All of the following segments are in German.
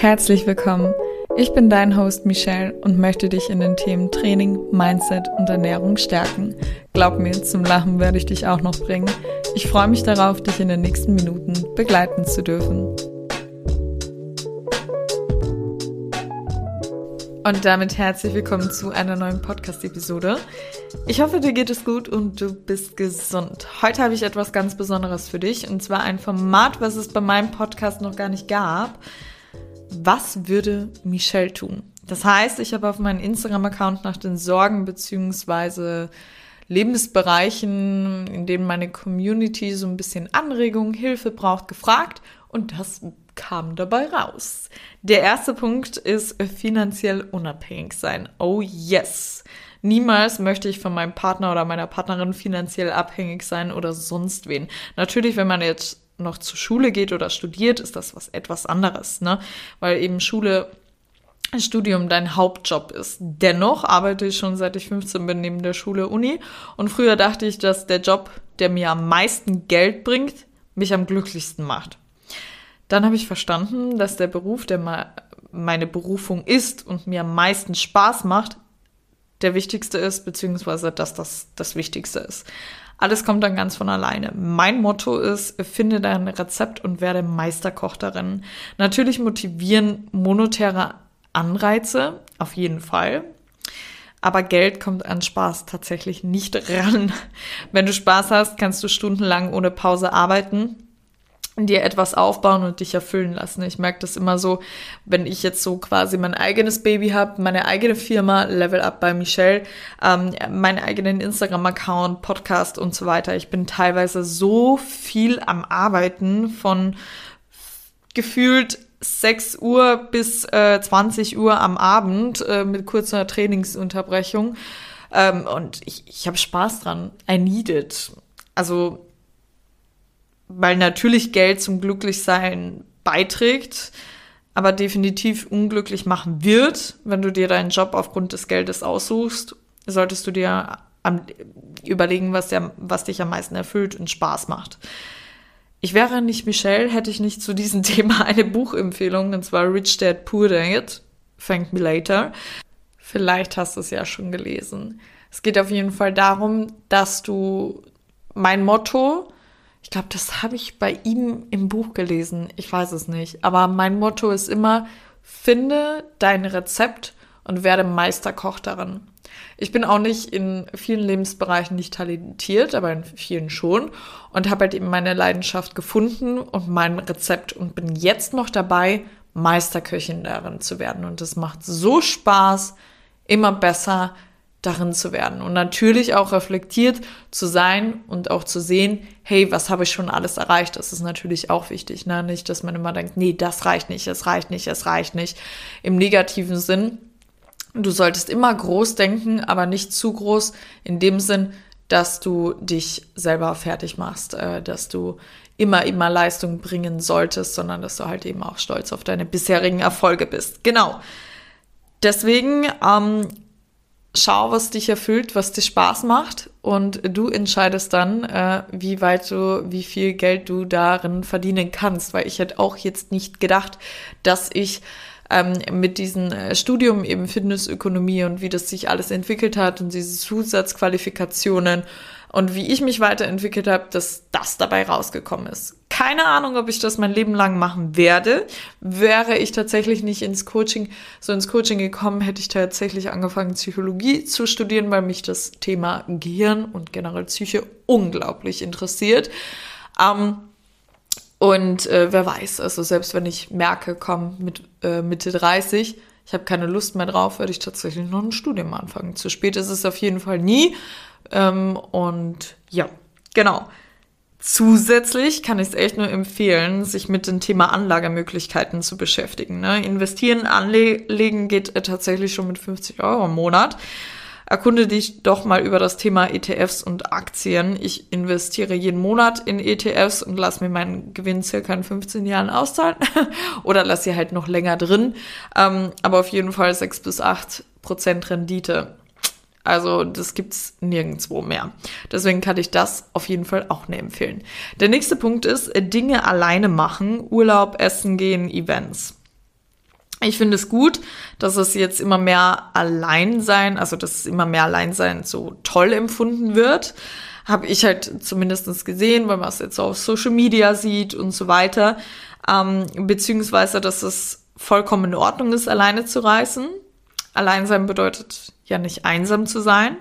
Herzlich willkommen. Ich bin dein Host Michelle und möchte dich in den Themen Training, Mindset und Ernährung stärken. Glaub mir, zum Lachen werde ich dich auch noch bringen. Ich freue mich darauf, dich in den nächsten Minuten begleiten zu dürfen. Und damit herzlich willkommen zu einer neuen Podcast-Episode. Ich hoffe, dir geht es gut und du bist gesund. Heute habe ich etwas ganz Besonderes für dich und zwar ein Format, was es bei meinem Podcast noch gar nicht gab. Was würde Michelle tun? Das heißt, ich habe auf meinem Instagram-Account nach den Sorgen bzw. Lebensbereichen, in denen meine Community so ein bisschen Anregung, Hilfe braucht, gefragt und das kam dabei raus. Der erste Punkt ist finanziell unabhängig sein. Oh yes. Niemals möchte ich von meinem Partner oder meiner Partnerin finanziell abhängig sein oder sonst wen. Natürlich, wenn man jetzt noch zur Schule geht oder studiert, ist das was etwas anderes, ne? Weil eben Schule Studium dein Hauptjob ist. Dennoch arbeite ich schon seit ich 15 bin neben der Schule Uni und früher dachte ich, dass der Job, der mir am meisten Geld bringt, mich am glücklichsten macht. Dann habe ich verstanden, dass der Beruf, der meine Berufung ist und mir am meisten Spaß macht, der wichtigste ist, beziehungsweise dass das das Wichtigste ist. Alles kommt dann ganz von alleine. Mein Motto ist, finde dein Rezept und werde Meisterkoch darin. Natürlich motivieren monetäre Anreize, auf jeden Fall. Aber Geld kommt an Spaß tatsächlich nicht ran. Wenn du Spaß hast, kannst du stundenlang ohne Pause arbeiten dir etwas aufbauen und dich erfüllen lassen. Ich merke das immer so, wenn ich jetzt so quasi mein eigenes Baby habe, meine eigene Firma, Level Up bei Michelle, ähm, meinen eigenen Instagram-Account, Podcast und so weiter. Ich bin teilweise so viel am Arbeiten von gefühlt 6 Uhr bis äh, 20 Uhr am Abend äh, mit kurzer Trainingsunterbrechung. Ähm, und ich, ich habe Spaß dran. I need it. Also weil natürlich Geld zum Glücklichsein beiträgt, aber definitiv unglücklich machen wird, wenn du dir deinen Job aufgrund des Geldes aussuchst, solltest du dir am, überlegen, was, der, was dich am meisten erfüllt und Spaß macht. Ich wäre nicht Michelle, hätte ich nicht zu diesem Thema eine Buchempfehlung, und zwar Rich Dad Poor Dad, Thank Me Later. Vielleicht hast du es ja schon gelesen. Es geht auf jeden Fall darum, dass du mein Motto, ich glaube, das habe ich bei ihm im Buch gelesen. Ich weiß es nicht. Aber mein Motto ist immer, finde dein Rezept und werde Meisterkoch darin. Ich bin auch nicht in vielen Lebensbereichen nicht talentiert, aber in vielen schon und habe halt eben meine Leidenschaft gefunden und mein Rezept und bin jetzt noch dabei, Meisterköchin darin zu werden. Und es macht so Spaß, immer besser, darin zu werden und natürlich auch reflektiert zu sein und auch zu sehen, hey, was habe ich schon alles erreicht? Das ist natürlich auch wichtig, ne? Nicht, dass man immer denkt, nee, das reicht nicht, es reicht nicht, es reicht nicht. Im negativen Sinn. Du solltest immer groß denken, aber nicht zu groß in dem Sinn, dass du dich selber fertig machst, äh, dass du immer, immer Leistung bringen solltest, sondern dass du halt eben auch stolz auf deine bisherigen Erfolge bist. Genau. Deswegen ähm, schau, was dich erfüllt, was dir Spaß macht und du entscheidest dann, äh, wie weit du, wie viel Geld du darin verdienen kannst, weil ich hätte auch jetzt nicht gedacht, dass ich ähm, mit diesem äh, Studium eben Fitnessökonomie und wie das sich alles entwickelt hat und diese Zusatzqualifikationen und wie ich mich weiterentwickelt habe, dass das dabei rausgekommen ist. Keine Ahnung, ob ich das mein Leben lang machen werde. Wäre ich tatsächlich nicht ins Coaching, so ins Coaching gekommen, hätte ich tatsächlich angefangen, Psychologie zu studieren, weil mich das Thema Gehirn und generell Psyche unglaublich interessiert. Ähm, und äh, wer weiß, also selbst wenn ich merke, komm, mit äh, Mitte 30, ich habe keine Lust mehr drauf, werde ich tatsächlich noch ein Studium anfangen. Zu spät ist es auf jeden Fall nie. Ähm, und ja, genau. Zusätzlich kann ich es echt nur empfehlen, sich mit dem Thema Anlagemöglichkeiten zu beschäftigen. Ne? Investieren, anlegen geht äh, tatsächlich schon mit 50 Euro im Monat. Erkunde dich doch mal über das Thema ETFs und Aktien. Ich investiere jeden Monat in ETFs und lasse mir meinen Gewinn circa in 15 Jahren auszahlen. Oder lass sie halt noch länger drin. Ähm, aber auf jeden Fall 6 bis 8 Prozent Rendite. Also das gibt's nirgendwo mehr. Deswegen kann ich das auf jeden Fall auch nicht empfehlen. Der nächste Punkt ist Dinge alleine machen, Urlaub, Essen gehen, Events. Ich finde es gut, dass es jetzt immer mehr Alleinsein, also dass es immer mehr Alleinsein so toll empfunden wird. Habe ich halt zumindestens gesehen, weil man es jetzt so auf Social Media sieht und so weiter. Ähm, beziehungsweise, dass es vollkommen in Ordnung ist, alleine zu reisen. Alleinsein bedeutet ja nicht einsam zu sein.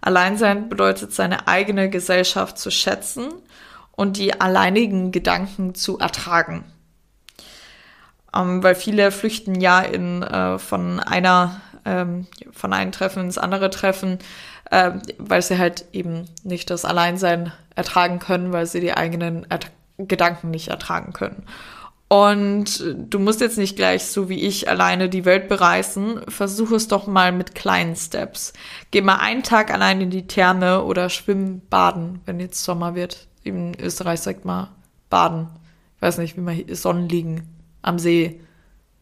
Alleinsein bedeutet, seine eigene Gesellschaft zu schätzen und die alleinigen Gedanken zu ertragen. Ähm, weil viele flüchten ja in, äh, von einer, ähm, von einem Treffen ins andere Treffen, äh, weil sie halt eben nicht das Alleinsein ertragen können, weil sie die eigenen Ert Gedanken nicht ertragen können. Und du musst jetzt nicht gleich so wie ich alleine die Welt bereisen. Versuch es doch mal mit kleinen Steps. Geh mal einen Tag allein in die Therme oder schwimmen, baden, wenn jetzt Sommer wird. In Österreich sagt man baden. Ich weiß nicht, wie man Sonnenliegen am See,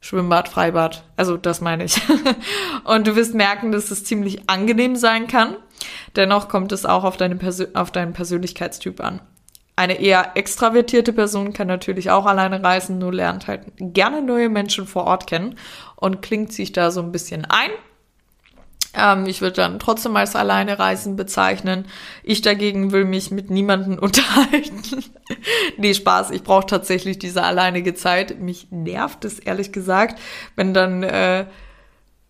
Schwimmbad, Freibad. Also das meine ich. und du wirst merken, dass es ziemlich angenehm sein kann. Dennoch kommt es auch auf, deine Persö auf deinen Persönlichkeitstyp an. Eine eher extravertierte Person kann natürlich auch alleine reisen, nur lernt halt gerne neue Menschen vor Ort kennen und klingt sich da so ein bisschen ein ähm, ich würde dann trotzdem als alleine reisen bezeichnen. Ich dagegen will mich mit niemandem unterhalten. nee, Spaß. Ich brauche tatsächlich diese alleinige Zeit. Mich nervt es ehrlich gesagt, wenn dann äh,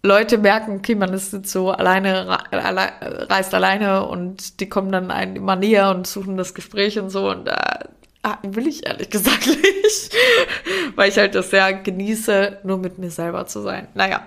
Leute merken, okay, man ist jetzt so alleine, reist alleine und die kommen dann einen immer näher und suchen das Gespräch und so und äh, Ah, will ich ehrlich gesagt nicht, weil ich halt das sehr genieße, nur mit mir selber zu sein. Naja,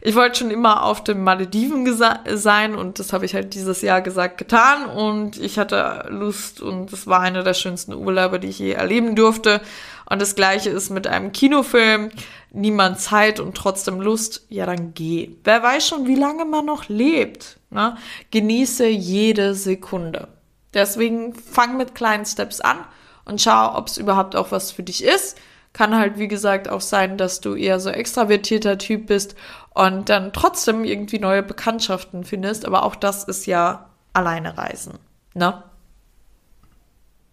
ich wollte schon immer auf den Malediven sein und das habe ich halt dieses Jahr gesagt getan und ich hatte Lust und es war einer der schönsten Urlaube, die ich je erleben durfte. Und das gleiche ist mit einem Kinofilm. Niemand Zeit und trotzdem Lust, ja dann geh. Wer weiß schon, wie lange man noch lebt. Ne? Genieße jede Sekunde. Deswegen fang mit kleinen Steps an und schau, ob es überhaupt auch was für dich ist. Kann halt, wie gesagt, auch sein, dass du eher so extravertierter Typ bist und dann trotzdem irgendwie neue Bekanntschaften findest. Aber auch das ist ja alleine reisen. Ne?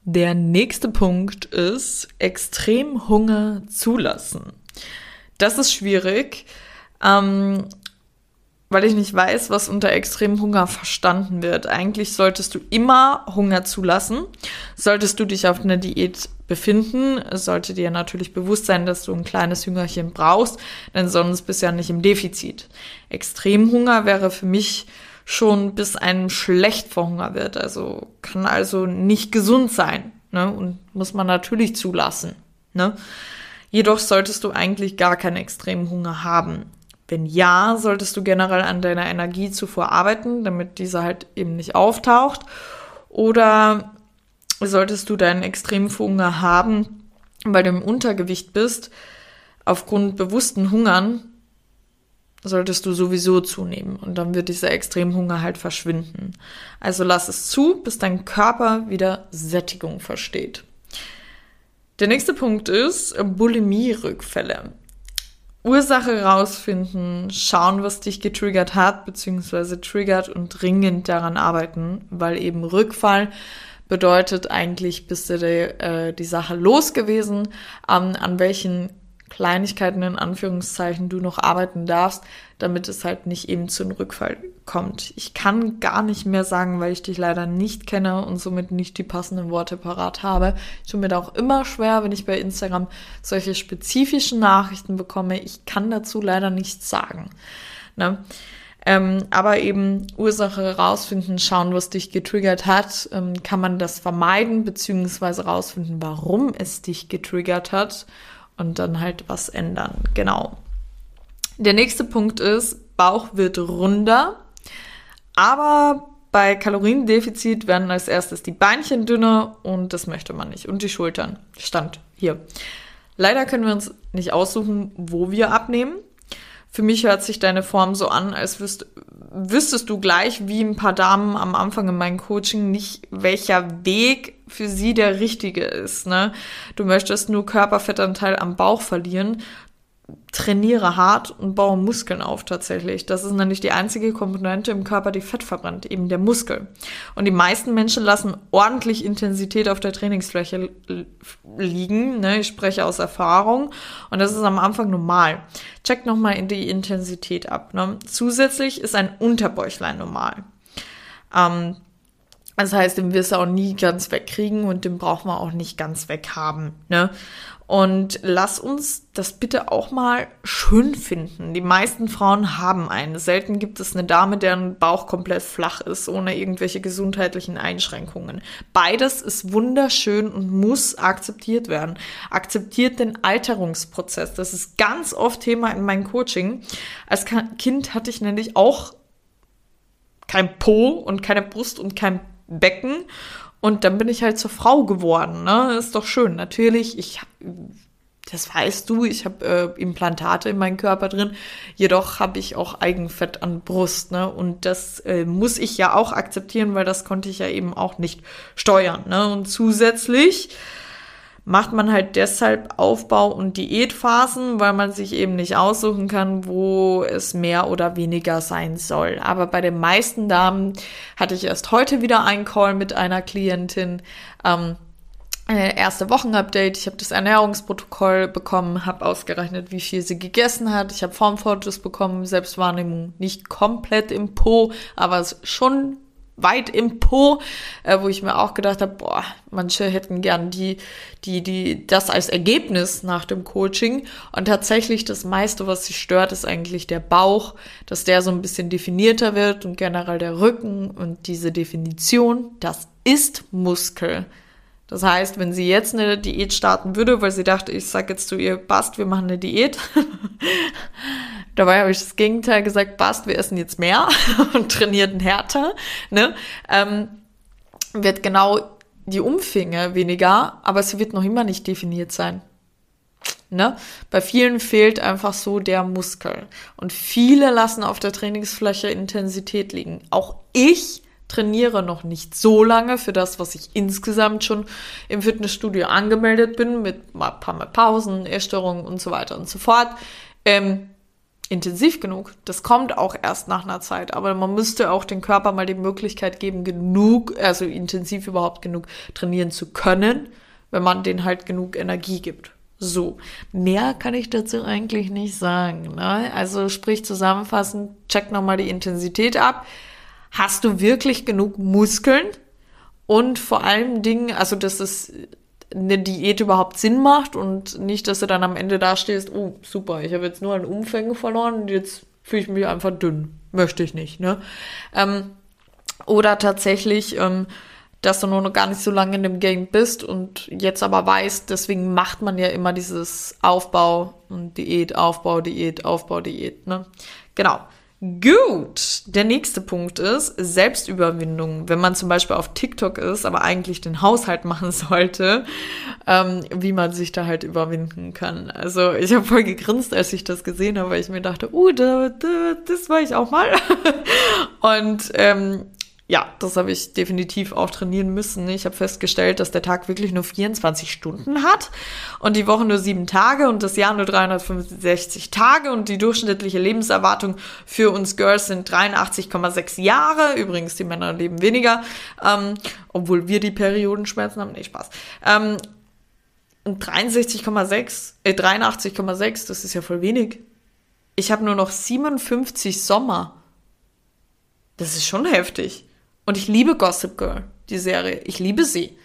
Der nächste Punkt ist extrem Hunger zulassen. Das ist schwierig. Ähm, weil ich nicht weiß, was unter extremem Hunger verstanden wird. Eigentlich solltest du immer Hunger zulassen. Solltest du dich auf einer Diät befinden, sollte dir natürlich bewusst sein, dass du ein kleines Hüngerchen brauchst, denn sonst bist du ja nicht im Defizit. Extremhunger wäre für mich schon bis einem schlecht vor Hunger wird. Also kann also nicht gesund sein ne? und muss man natürlich zulassen. Ne? Jedoch solltest du eigentlich gar keinen extremen Hunger haben. Wenn ja, solltest du generell an deiner Energiezufuhr arbeiten, damit diese halt eben nicht auftaucht. Oder solltest du deinen extremen Hunger haben, weil du im Untergewicht bist, aufgrund bewussten Hungern, solltest du sowieso zunehmen und dann wird dieser Extremhunger halt verschwinden. Also lass es zu, bis dein Körper wieder Sättigung versteht. Der nächste Punkt ist Bulimie-Rückfälle. Ursache rausfinden, schauen, was dich getriggert hat, beziehungsweise triggert und dringend daran arbeiten, weil eben Rückfall bedeutet eigentlich, bist du die, äh, die Sache los gewesen, ähm, an welchen Kleinigkeiten in Anführungszeichen du noch arbeiten darfst, damit es halt nicht eben zu einem Rückfall kommt. Ich kann gar nicht mehr sagen, weil ich dich leider nicht kenne und somit nicht die passenden Worte parat habe. Ich tue mir da auch immer schwer, wenn ich bei Instagram solche spezifischen Nachrichten bekomme. Ich kann dazu leider nichts sagen. Ne? Ähm, aber eben Ursache herausfinden, schauen, was dich getriggert hat. Ähm, kann man das vermeiden, beziehungsweise herausfinden, warum es dich getriggert hat und dann halt was ändern. Genau. Der nächste Punkt ist, Bauch wird runder, aber bei Kaloriendefizit werden als erstes die Beinchen dünner und das möchte man nicht. Und die Schultern. Stand hier. Leider können wir uns nicht aussuchen, wo wir abnehmen. Für mich hört sich deine Form so an, als wüsst, wüsstest du gleich, wie ein paar Damen am Anfang in meinem Coaching, nicht welcher Weg für sie der richtige ist. Ne? Du möchtest nur Körperfettanteil am Bauch verlieren. Trainiere hart und baue Muskeln auf tatsächlich. Das ist nämlich die einzige Komponente im Körper, die Fett verbrennt, eben der Muskel. Und die meisten Menschen lassen ordentlich Intensität auf der Trainingsfläche liegen. Ne? Ich spreche aus Erfahrung und das ist am Anfang normal. Check nochmal in die Intensität ab. Ne? Zusätzlich ist ein Unterbäuchlein normal. Ähm, das heißt, den wirst du auch nie ganz wegkriegen und den braucht man auch nicht ganz weghaben. Ne? Und lass uns das bitte auch mal schön finden. Die meisten Frauen haben einen. Selten gibt es eine Dame, deren Bauch komplett flach ist, ohne irgendwelche gesundheitlichen Einschränkungen. Beides ist wunderschön und muss akzeptiert werden. Akzeptiert den Alterungsprozess. Das ist ganz oft Thema in meinem Coaching. Als Kind hatte ich nämlich auch kein Po und keine Brust und kein Becken. Und dann bin ich halt zur Frau geworden. Ne? Ist doch schön. Natürlich, ich, das weißt du, ich habe äh, Implantate in meinem Körper drin. Jedoch habe ich auch Eigenfett an Brust. Ne? Und das äh, muss ich ja auch akzeptieren, weil das konnte ich ja eben auch nicht steuern. Ne? Und zusätzlich macht man halt deshalb Aufbau- und Diätphasen, weil man sich eben nicht aussuchen kann, wo es mehr oder weniger sein soll. Aber bei den meisten Damen hatte ich erst heute wieder einen Call mit einer Klientin. Ähm, äh, erste Wochenupdate. Ich habe das Ernährungsprotokoll bekommen, habe ausgerechnet, wie viel sie gegessen hat. Ich habe Formfotos bekommen, Selbstwahrnehmung nicht komplett im Po, aber schon weit im Po, äh, wo ich mir auch gedacht habe, boah, manche hätten gern die, die, die, das als Ergebnis nach dem Coaching. Und tatsächlich das meiste, was sich stört, ist eigentlich der Bauch, dass der so ein bisschen definierter wird und generell der Rücken und diese Definition, das ist Muskel. Das heißt, wenn sie jetzt eine Diät starten würde, weil sie dachte, ich sag jetzt zu ihr, passt, wir machen eine Diät. Dabei habe ich das Gegenteil gesagt, passt, wir essen jetzt mehr und trainieren härter. Ne? Ähm, wird genau die Umfänge weniger, aber sie wird noch immer nicht definiert sein. Ne? Bei vielen fehlt einfach so der Muskel. Und viele lassen auf der Trainingsfläche Intensität liegen. Auch ich trainiere noch nicht so lange für das, was ich insgesamt schon im Fitnessstudio angemeldet bin, mit ein paar Mal Pausen, Essstörungen und so weiter und so fort. Ähm, intensiv genug. Das kommt auch erst nach einer Zeit, aber man müsste auch den Körper mal die Möglichkeit geben, genug, also intensiv überhaupt genug trainieren zu können, wenn man den halt genug Energie gibt. So, mehr kann ich dazu eigentlich nicht sagen. Ne? Also sprich zusammenfassend, check nochmal die Intensität ab hast du wirklich genug Muskeln und vor allem Dingen, also dass es eine Diät überhaupt Sinn macht und nicht, dass du dann am Ende da stehst, oh super, ich habe jetzt nur an Umfängen verloren und jetzt fühle ich mich einfach dünn. Möchte ich nicht, ne? Ähm, oder tatsächlich, ähm, dass du nur noch gar nicht so lange in dem Game bist und jetzt aber weißt, deswegen macht man ja immer dieses Aufbau und Diät, Aufbau, Diät, Aufbau, Diät, ne? Genau. Gut, der nächste Punkt ist Selbstüberwindung. Wenn man zum Beispiel auf TikTok ist, aber eigentlich den Haushalt machen sollte, ähm, wie man sich da halt überwinden kann. Also ich habe voll gegrinst, als ich das gesehen habe, weil ich mir dachte, uh, da, da, das war ich auch mal. Und ähm, ja, das habe ich definitiv auch trainieren müssen. Ich habe festgestellt, dass der Tag wirklich nur 24 Stunden hat und die Woche nur sieben Tage und das Jahr nur 365 Tage und die durchschnittliche Lebenserwartung für uns Girls sind 83,6 Jahre. Übrigens, die Männer leben weniger, ähm, obwohl wir die Periodenschmerzen haben. Nee, Spaß. Ähm, 63,6, äh, 83,6, das ist ja voll wenig. Ich habe nur noch 57 Sommer. Das ist schon heftig. Und ich liebe Gossip Girl, die Serie. Ich liebe sie.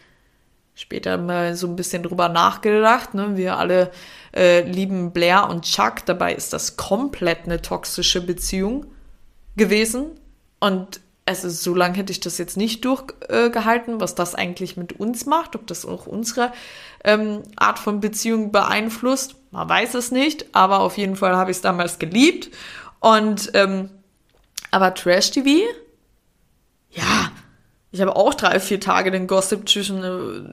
Später mal so ein bisschen drüber nachgedacht. Ne? Wir alle äh, lieben Blair und Chuck. Dabei ist das komplett eine toxische Beziehung gewesen. Und also so lange hätte ich das jetzt nicht durchgehalten, äh, was das eigentlich mit uns macht, ob das auch unsere ähm, Art von Beziehung beeinflusst. Man weiß es nicht, aber auf jeden Fall habe ich es damals geliebt. Und ähm, aber Trash TV ja, ich habe auch drei, vier Tage den Gossip zwischen äh,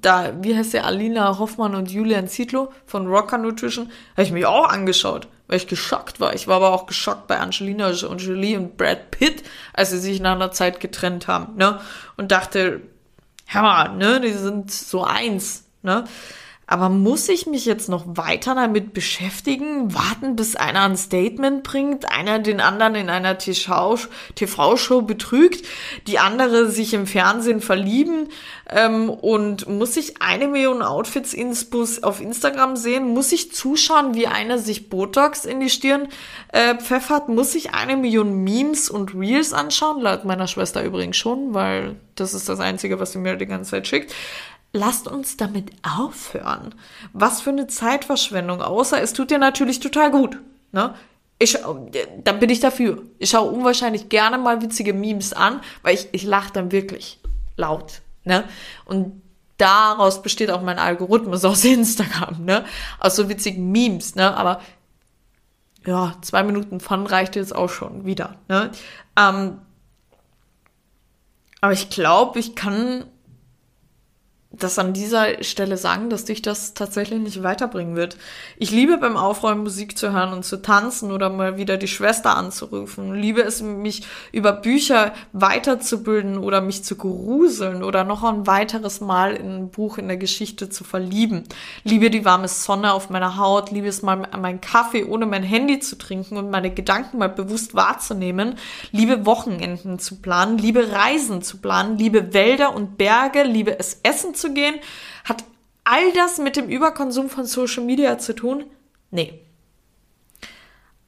da, wie heißt der, Alina Hoffmann und Julian Zietlow von Rocker Nutrition, habe ich mich auch angeschaut, weil ich geschockt war. Ich war aber auch geschockt bei Angelina und Jolie und Brad Pitt, als sie sich nach einer Zeit getrennt haben, ne? Und dachte, hör mal, ne, die sind so eins, ne? Aber muss ich mich jetzt noch weiter damit beschäftigen, warten, bis einer ein Statement bringt, einer den anderen in einer TV-Show betrügt, die andere sich im Fernsehen verlieben ähm, und muss ich eine Million Outfits ins Bus auf Instagram sehen? Muss ich zuschauen, wie einer sich Botox in die Stirn äh, pfeffert? Muss ich eine Million Memes und Reels anschauen? Laut meiner Schwester übrigens schon, weil das ist das Einzige, was sie mir die ganze Zeit schickt lasst uns damit aufhören. Was für eine Zeitverschwendung, außer es tut dir natürlich total gut. Ne? Ich, dann bin ich dafür. Ich schaue unwahrscheinlich gerne mal witzige Memes an, weil ich, ich lache dann wirklich laut. Ne? Und daraus besteht auch mein Algorithmus aus Instagram, ne? Aus so witzigen Memes, ne? Aber ja, zwei Minuten Fun reicht jetzt auch schon wieder, ne? Ähm, aber ich glaube, ich kann das an dieser Stelle sagen, dass dich das tatsächlich nicht weiterbringen wird. Ich liebe beim Aufräumen Musik zu hören und zu tanzen oder mal wieder die Schwester anzurufen. Liebe es, mich über Bücher weiterzubilden oder mich zu gruseln oder noch ein weiteres Mal in ein Buch in der Geschichte zu verlieben. Liebe die warme Sonne auf meiner Haut, liebe es mal meinen Kaffee ohne mein Handy zu trinken und meine Gedanken mal bewusst wahrzunehmen. Liebe Wochenenden zu planen, liebe Reisen zu planen, liebe Wälder und Berge, liebe es Essen zu gehen? Hat all das mit dem Überkonsum von Social Media zu tun? Nee.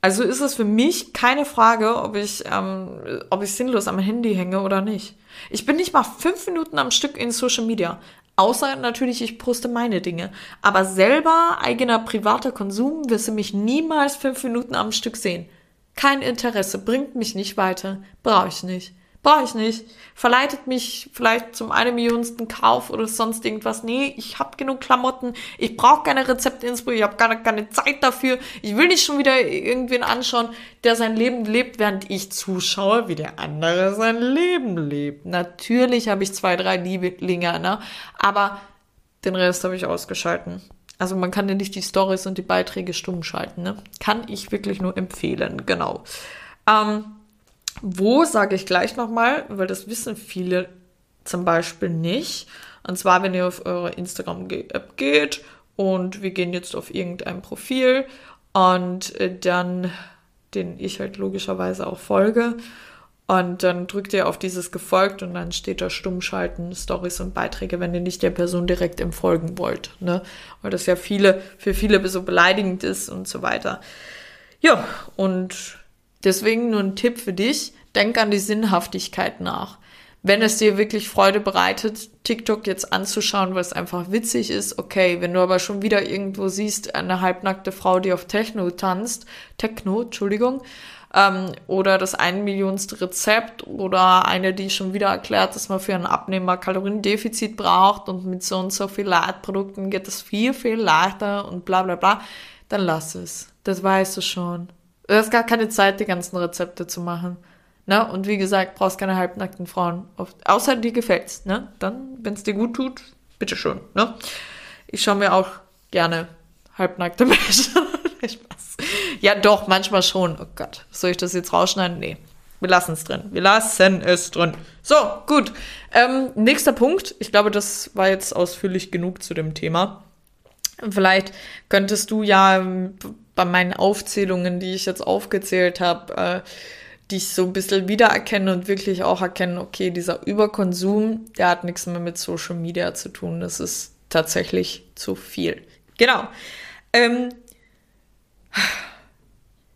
Also ist es für mich keine Frage, ob ich, ähm, ob ich sinnlos am Handy hänge oder nicht. Ich bin nicht mal fünf Minuten am Stück in Social Media. Außer natürlich, ich poste meine Dinge. Aber selber eigener privater Konsum wirst du mich niemals fünf Minuten am Stück sehen. Kein Interesse, bringt mich nicht weiter, brauche ich nicht. Brauche ich nicht. Verleitet mich vielleicht zum eine Millionsten Kauf oder sonst irgendwas. Nee, ich habe genug Klamotten. Ich brauche keine Rezeptinspo. Ich habe keine, keine Zeit dafür. Ich will nicht schon wieder irgendwen anschauen, der sein Leben lebt, während ich zuschaue, wie der andere sein Leben lebt. Natürlich habe ich zwei, drei Lieblinge, ne? Aber den Rest habe ich ausgeschalten. Also man kann ja nicht die Stories und die Beiträge stumm schalten, ne? Kann ich wirklich nur empfehlen, genau. Ähm, wo sage ich gleich nochmal, weil das wissen viele zum Beispiel nicht. Und zwar, wenn ihr auf eure Instagram-App geht und wir gehen jetzt auf irgendein Profil und äh, dann, den ich halt logischerweise auch folge, und dann drückt ihr auf dieses gefolgt und dann steht da Stummschalten, Stories und Beiträge, wenn ihr nicht der Person direkt folgen wollt, ne? Weil das ja viele, für viele so beleidigend ist und so weiter. Ja, und Deswegen nur ein Tipp für dich, denk an die Sinnhaftigkeit nach. Wenn es dir wirklich Freude bereitet, TikTok jetzt anzuschauen, weil es einfach witzig ist, okay. Wenn du aber schon wieder irgendwo siehst, eine halbnackte Frau, die auf Techno tanzt, Techno, Entschuldigung, ähm, oder das ein Millionste Rezept oder eine, die schon wieder erklärt, dass man für einen Abnehmer Kaloriendefizit braucht und mit so und so viel Leitprodukten geht es viel, viel leichter und bla bla bla, dann lass es. Das weißt du schon. Du hast gar keine Zeit, die ganzen Rezepte zu machen. Ne? Und wie gesagt, brauchst keine halbnackten Frauen. Oft, außer dir gefällt's. Ne? Dann, wenn es dir gut tut, bitteschön. Ne? Ich schaue mir auch gerne halbnackte Menschen. Spaß. Ja, doch, manchmal schon. Oh Gott, soll ich das jetzt rausschneiden? Nee. Wir lassen es drin. Wir lassen es drin. So, gut. Ähm, nächster Punkt. Ich glaube, das war jetzt ausführlich genug zu dem Thema. Vielleicht könntest du ja bei meinen Aufzählungen, die ich jetzt aufgezählt habe, äh, die ich so ein bisschen wiedererkenne und wirklich auch erkennen, okay, dieser Überkonsum, der hat nichts mehr mit Social Media zu tun. Das ist tatsächlich zu viel. Genau. Ähm,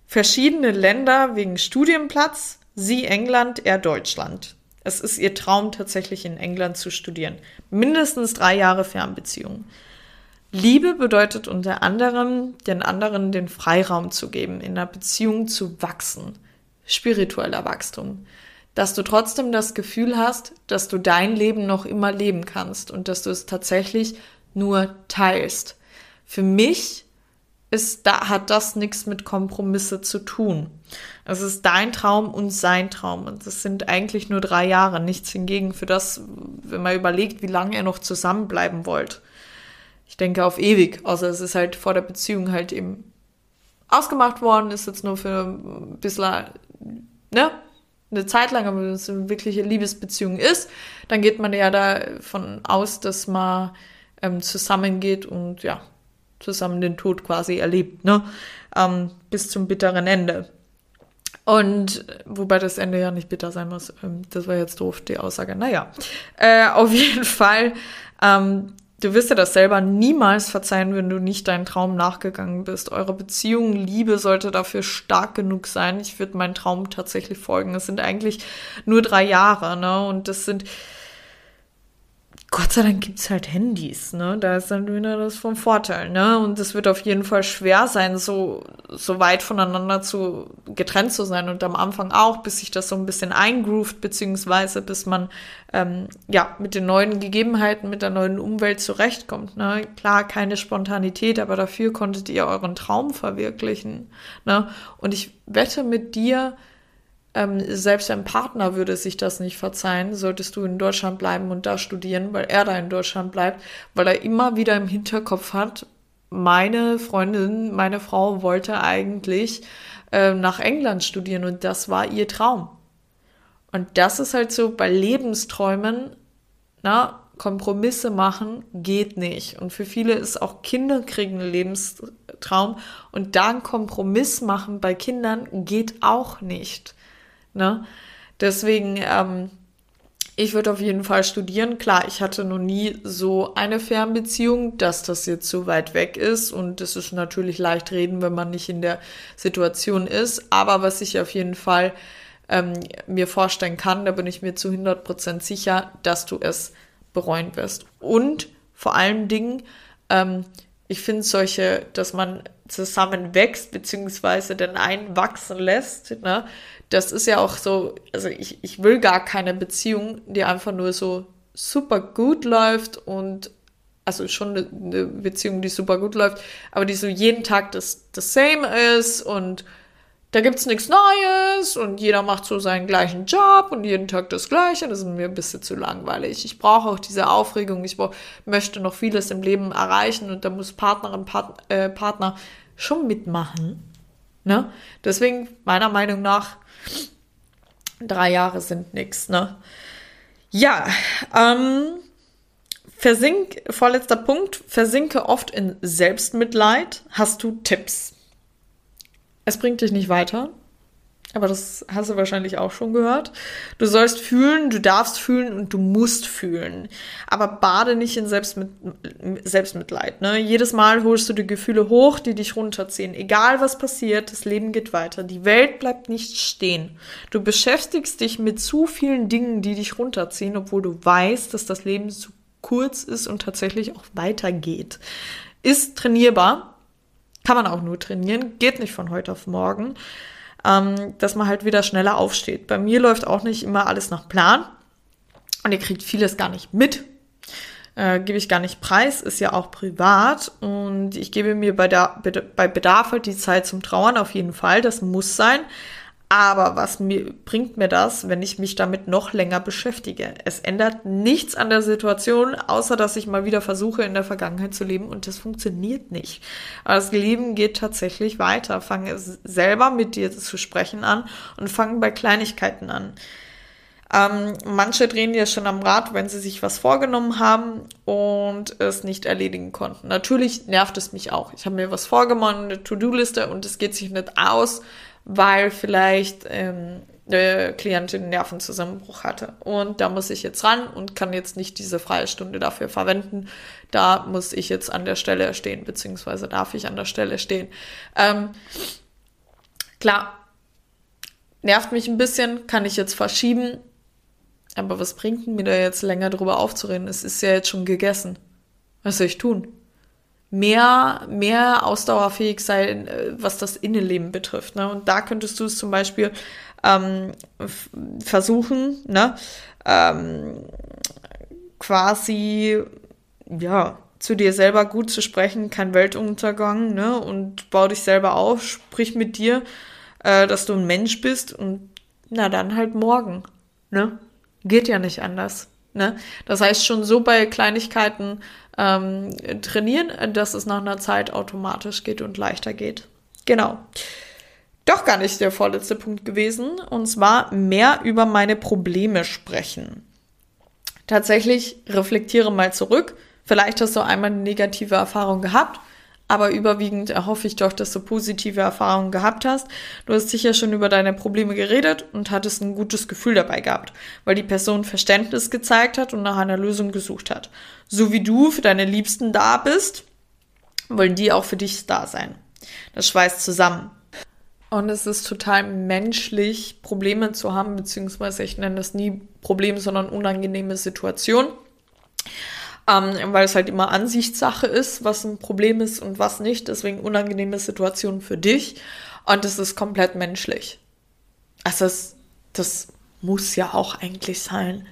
verschiedene Länder wegen Studienplatz, sie England, er Deutschland. Es ist ihr Traum, tatsächlich in England zu studieren. Mindestens drei Jahre Fernbeziehung. Liebe bedeutet unter anderem, den anderen den Freiraum zu geben, in einer Beziehung zu wachsen. Spiritueller Wachstum. Dass du trotzdem das Gefühl hast, dass du dein Leben noch immer leben kannst und dass du es tatsächlich nur teilst. Für mich ist, da hat das nichts mit Kompromisse zu tun. Es ist dein Traum und sein Traum. Und das sind eigentlich nur drei Jahre. Nichts hingegen für das, wenn man überlegt, wie lange ihr noch zusammenbleiben wollt ich denke auf ewig. Außer es ist halt vor der Beziehung halt eben ausgemacht worden, ist jetzt nur für ein bisschen, ne, eine Zeit lang, aber wenn es eine wirkliche Liebesbeziehung ist, dann geht man ja davon aus, dass man ähm, zusammengeht und ja, zusammen den Tod quasi erlebt, ne? Ähm, bis zum bitteren Ende. Und wobei das Ende ja nicht bitter sein muss. Ähm, das war jetzt doof, die Aussage. Naja, äh, auf jeden Fall, ähm, du wirst dir das selber niemals verzeihen, wenn du nicht deinen Traum nachgegangen bist. Eure Beziehung, Liebe sollte dafür stark genug sein. Ich würde meinen Traum tatsächlich folgen. Es sind eigentlich nur drei Jahre, ne? Und das sind Gott sei Dank gibt's halt Handys, ne? Da ist dann wieder das vom Vorteil, ne? Und es wird auf jeden Fall schwer sein, so, so weit voneinander zu getrennt zu sein und am Anfang auch, bis sich das so ein bisschen eingroovt, beziehungsweise bis man ähm, ja mit den neuen Gegebenheiten, mit der neuen Umwelt zurechtkommt. Ne? Klar, keine Spontanität, aber dafür konntet ihr euren Traum verwirklichen. Ne? Und ich wette mit dir, ähm, selbst dein Partner würde sich das nicht verzeihen, solltest du in Deutschland bleiben und da studieren, weil er da in Deutschland bleibt, weil er immer wieder im Hinterkopf hat, meine Freundin, meine Frau wollte eigentlich äh, nach England studieren und das war ihr Traum. Und das ist halt so bei Lebensträumen, na, Kompromisse machen geht nicht. Und für viele ist auch Kinder kriegen ein Lebenstraum und da einen Kompromiss machen bei Kindern geht auch nicht. Ne? Deswegen, ähm, ich würde auf jeden Fall studieren. Klar, ich hatte noch nie so eine Fernbeziehung, dass das jetzt so weit weg ist. Und es ist natürlich leicht reden, wenn man nicht in der Situation ist. Aber was ich auf jeden Fall ähm, mir vorstellen kann, da bin ich mir zu 100% sicher, dass du es bereuen wirst. Und vor allen Dingen, ähm, ich finde solche, dass man zusammen wächst, beziehungsweise den einen wachsen lässt, ne? Das ist ja auch so, also ich, ich will gar keine Beziehung, die einfach nur so super gut läuft und also schon eine Beziehung, die super gut läuft, aber die so jeden Tag das, das same ist und da gibt's nichts Neues und jeder macht so seinen gleichen Job und jeden Tag das Gleiche. Das ist mir ein bisschen zu langweilig. Ich brauche auch diese Aufregung. Ich möchte noch vieles im Leben erreichen und da muss Partnerin, Part, äh, Partner schon mitmachen. Ne? Deswegen, meiner Meinung nach, drei Jahre sind nichts. Ne? Ja, ähm, versink, vorletzter Punkt, versinke oft in Selbstmitleid. Hast du Tipps? Es bringt dich nicht weiter. Aber das hast du wahrscheinlich auch schon gehört. Du sollst fühlen, du darfst fühlen und du musst fühlen. Aber bade nicht in Selbstmit Selbstmitleid. Ne? Jedes Mal holst du die Gefühle hoch, die dich runterziehen. Egal was passiert, das Leben geht weiter. Die Welt bleibt nicht stehen. Du beschäftigst dich mit zu vielen Dingen, die dich runterziehen, obwohl du weißt, dass das Leben zu kurz ist und tatsächlich auch weitergeht. Ist trainierbar, kann man auch nur trainieren, geht nicht von heute auf morgen, ähm, dass man halt wieder schneller aufsteht. Bei mir läuft auch nicht immer alles nach Plan und ihr kriegt vieles gar nicht mit. Äh, gebe ich gar nicht preis, ist ja auch privat und ich gebe mir bei, der, bei Bedarf halt die Zeit zum Trauern auf jeden Fall, das muss sein, aber was mir, bringt mir das, wenn ich mich damit noch länger beschäftige? Es ändert nichts an der Situation, außer dass ich mal wieder versuche, in der Vergangenheit zu leben und das funktioniert nicht. Aber das Leben geht tatsächlich weiter. Fange selber mit dir zu sprechen an und fange bei Kleinigkeiten an. Ähm, manche drehen ja schon am Rad, wenn sie sich was vorgenommen haben und es nicht erledigen konnten. Natürlich nervt es mich auch. Ich habe mir was vorgenommen, eine To-Do-Liste und es geht sich nicht aus weil vielleicht ähm, eine Klientin einen Nervenzusammenbruch hatte. Und da muss ich jetzt ran und kann jetzt nicht diese freie Stunde dafür verwenden. Da muss ich jetzt an der Stelle stehen, beziehungsweise darf ich an der Stelle stehen. Ähm, klar, nervt mich ein bisschen, kann ich jetzt verschieben. Aber was bringt mir da jetzt länger drüber aufzureden? Es ist ja jetzt schon gegessen. Was soll ich tun? Mehr, mehr ausdauerfähig sein, äh, was das Innenleben betrifft. Ne? Und da könntest du es zum Beispiel ähm, versuchen, ne? Ähm, quasi, ja, zu dir selber gut zu sprechen, kein Weltuntergang, ne? Und bau dich selber auf, sprich mit dir, äh, dass du ein Mensch bist und na dann halt morgen, ne? Geht ja nicht anders. Ne? Das heißt, schon so bei Kleinigkeiten ähm, trainieren, dass es nach einer Zeit automatisch geht und leichter geht. Genau. Doch gar nicht der vorletzte Punkt gewesen, und zwar mehr über meine Probleme sprechen. Tatsächlich reflektiere mal zurück, Vielleicht hast du einmal eine negative Erfahrung gehabt, aber überwiegend erhoffe ich doch, dass du positive Erfahrungen gehabt hast. Du hast sicher schon über deine Probleme geredet und hattest ein gutes Gefühl dabei gehabt, weil die Person Verständnis gezeigt hat und nach einer Lösung gesucht hat. So wie du für deine Liebsten da bist, wollen die auch für dich da sein. Das schweißt zusammen. Und es ist total menschlich, Probleme zu haben, beziehungsweise ich nenne das nie Problem, sondern unangenehme Situation ähm, weil es halt immer Ansichtssache ist, was ein Problem ist und was nicht. Deswegen unangenehme Situationen für dich. Und das ist komplett menschlich. Also das, das muss ja auch eigentlich sein.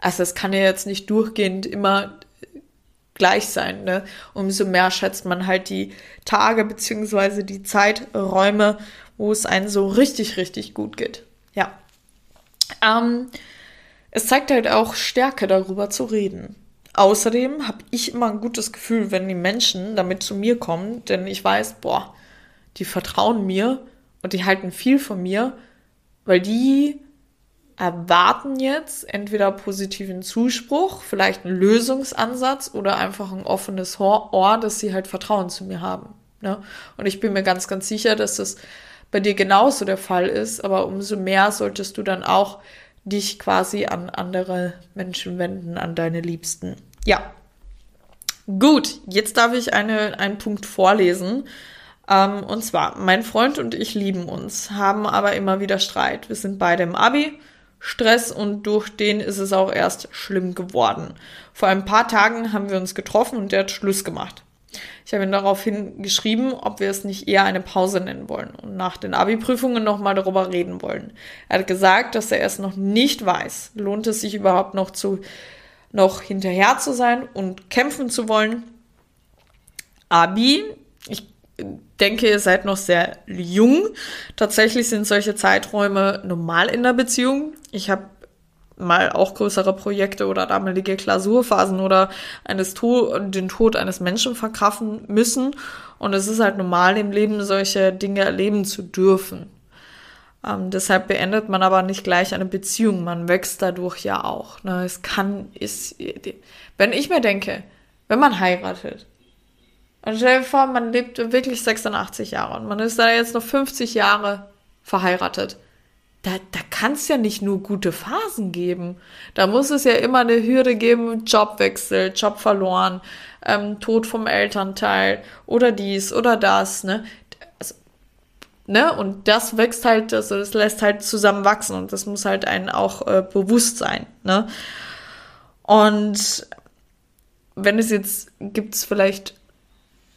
Also es kann ja jetzt nicht durchgehend immer gleich sein. Ne? Umso mehr schätzt man halt die Tage beziehungsweise die Zeiträume, wo es einem so richtig, richtig gut geht. Ja. Ähm, es zeigt halt auch Stärke, darüber zu reden. Außerdem habe ich immer ein gutes Gefühl, wenn die Menschen damit zu mir kommen, denn ich weiß, boah, die vertrauen mir und die halten viel von mir, weil die erwarten jetzt entweder positiven Zuspruch, vielleicht einen Lösungsansatz oder einfach ein offenes Ohr, dass sie halt Vertrauen zu mir haben. Ne? Und ich bin mir ganz, ganz sicher, dass das bei dir genauso der Fall ist, aber umso mehr solltest du dann auch dich quasi an andere Menschen wenden, an deine Liebsten. Ja. Gut, jetzt darf ich eine, einen Punkt vorlesen. Ähm, und zwar, mein Freund und ich lieben uns, haben aber immer wieder Streit. Wir sind beide im Abi. Stress und durch den ist es auch erst schlimm geworden. Vor ein paar Tagen haben wir uns getroffen und der hat Schluss gemacht. Ich habe ihm daraufhin geschrieben, ob wir es nicht eher eine Pause nennen wollen und nach den Abi-Prüfungen nochmal darüber reden wollen. Er hat gesagt, dass er es noch nicht weiß. Lohnt es sich überhaupt noch zu, noch hinterher zu sein und kämpfen zu wollen? Abi, ich denke, ihr seid noch sehr jung. Tatsächlich sind solche Zeiträume normal in der Beziehung. Ich habe mal auch größere Projekte oder damalige Klausurphasen oder eines to den Tod eines Menschen verkraften müssen. Und es ist halt normal im Leben, solche Dinge erleben zu dürfen. Ähm, deshalb beendet man aber nicht gleich eine Beziehung. Man wächst dadurch ja auch. Ne? Es kann, ist, wenn ich mir denke, wenn man heiratet, und stell dir vor, man lebt wirklich 86 Jahre und man ist da jetzt noch 50 Jahre verheiratet da, da kann es ja nicht nur gute Phasen geben. Da muss es ja immer eine Hürde geben, Jobwechsel, Job verloren, ähm, Tod vom Elternteil oder dies oder das, ne? Also, ne? Und das wächst halt, also das lässt halt zusammen wachsen und das muss halt einen auch äh, bewusst sein, ne? Und wenn es jetzt, gibt es vielleicht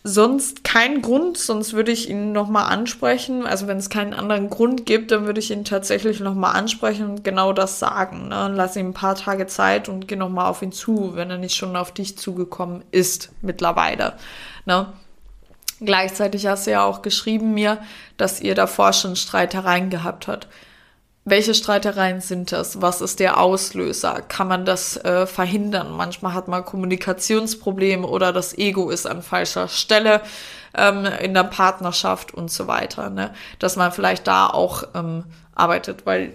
sonst keinen Grund, sonst würde ich ihn nochmal ansprechen. Also wenn es keinen anderen Grund gibt, dann würde ich ihn tatsächlich nochmal ansprechen und genau das sagen. Ne? Lass ihm ein paar Tage Zeit und geh nochmal auf ihn zu, wenn er nicht schon auf dich zugekommen ist mittlerweile. Ne? Gleichzeitig hast du ja auch geschrieben mir, dass ihr davor schon Streitereien gehabt habt. Welche Streitereien sind das? Was ist der Auslöser? Kann man das äh, verhindern? Manchmal hat man Kommunikationsprobleme oder das Ego ist an falscher Stelle ähm, in der Partnerschaft und so weiter. Ne? Dass man vielleicht da auch ähm, arbeitet, weil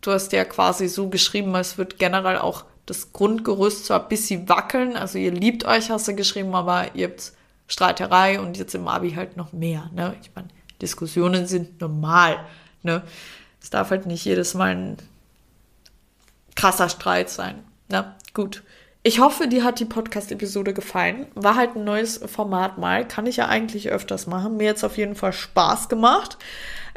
du hast ja quasi so geschrieben, es wird generell auch das Grundgerüst zwar ein bisschen wackeln, also ihr liebt euch, hast du geschrieben, aber ihr habt Streiterei und jetzt im Abi halt noch mehr. Ne? Ich meine, Diskussionen sind normal. Ne? Es darf halt nicht jedes Mal ein krasser Streit sein. Na, gut. Ich hoffe, dir hat die Podcast-Episode gefallen. War halt ein neues Format mal. Kann ich ja eigentlich öfters machen. Mir jetzt auf jeden Fall Spaß gemacht,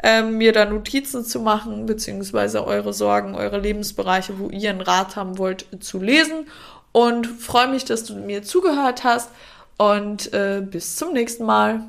ähm, mir da Notizen zu machen, beziehungsweise eure Sorgen, eure Lebensbereiche, wo ihr einen Rat haben wollt, zu lesen. Und freue mich, dass du mir zugehört hast. Und äh, bis zum nächsten Mal.